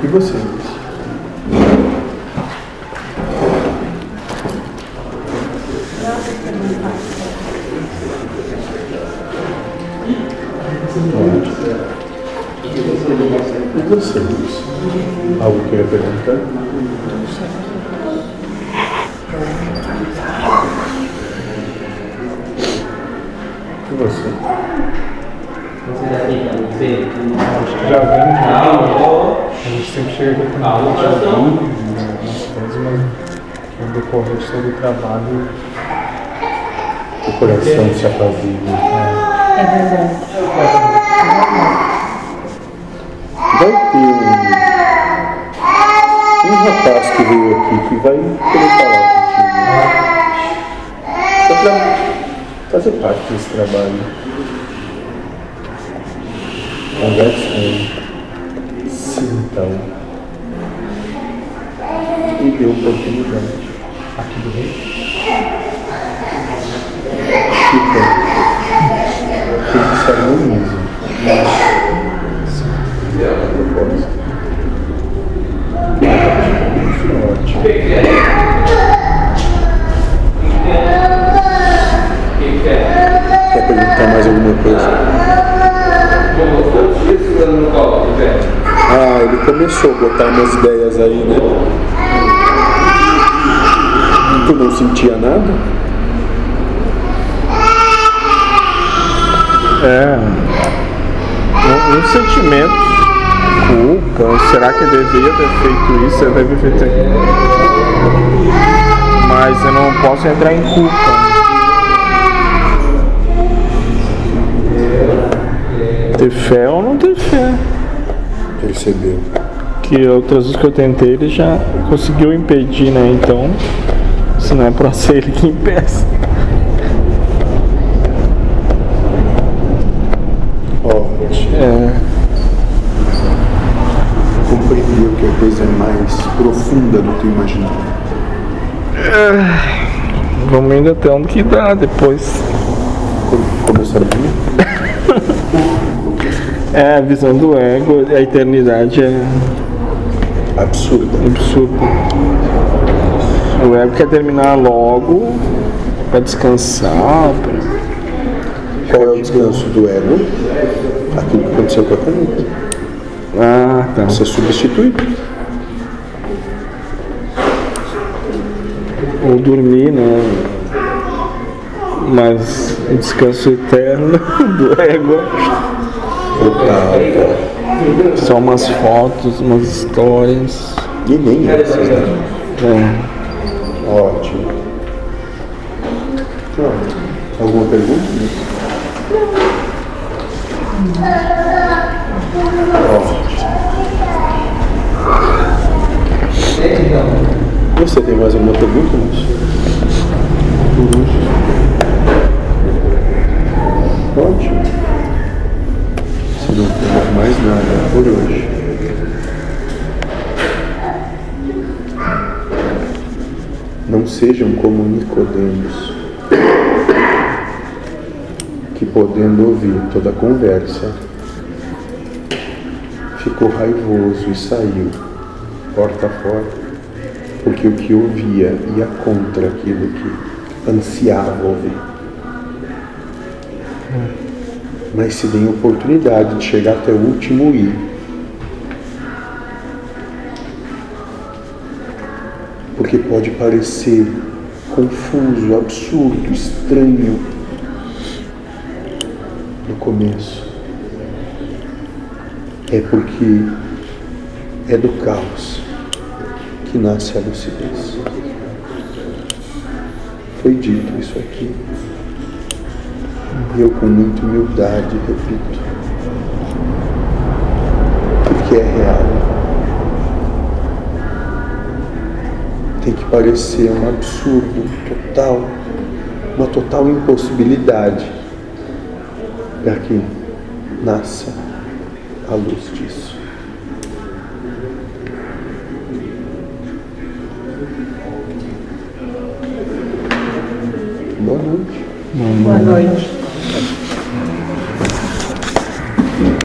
E você? E você, Luiz? Algo que eu ia perguntar? E você? Que já vem A gente sempre chega aqui com uma de vídeo, né, mas no decorrer de todo o trabalho. O coração se apazigua. É verdade. Vai ter um, um rapaz que veio aqui que vai querer falar contigo. Só pra fazer parte desse trabalho. Converse com ele. Sinta-o. E dê oportunidade. Aqui do rei. Fica. Tem que se harmoniza. Propósito. Ótimo. Quer perguntar mais alguma coisa? Ah, ele começou a botar umas ideias aí, né? Sentia nada? É. Um, um sentimento, culpa, será que eu devia ter feito isso? Eu devia ter feito Mas eu não posso entrar em culpa. Ter fé ou não ter fé. Percebeu. Que outras vezes que eu tentei ele já conseguiu impedir, né? Então, se não é pra ser ele que impeça. Ótimo. É. Compreendeu que a coisa é mais profunda do que imaginava. Vamos ainda ter onde que dá depois. Começaram a? É, a visão do ego, a eternidade é Absurda. absurda. O ego quer terminar logo pra descansar. pra- Qual é o descanso do ego? Aquilo que aconteceu com a caneta. Ah, tá. Você substitui. Ou dormir, né? Mas o descanso eterno do ego Total. são umas fotos, umas histórias. E nem essas, né? É. Ótimo. Pronto. Alguma pergunta? Ótimo. Você tem mais alguma pergunta, moço? Ótimo. Se não tem mais nada por hoje. Não sejam como Nicodemos, que podendo ouvir toda a conversa, ficou raivoso e saiu, porta fora, porque o que ouvia ia contra aquilo que ansiava ouvir. Mas se deem oportunidade de chegar até o último i, porque pode parecer confuso, absurdo, estranho no começo. É porque é do caos que nasce a lucidez. Foi dito isso aqui. E eu com muita humildade repito. Porque é real. Tem que parecer um absurdo total, uma total impossibilidade para que nasça a luz disso. Boa noite. Boa noite.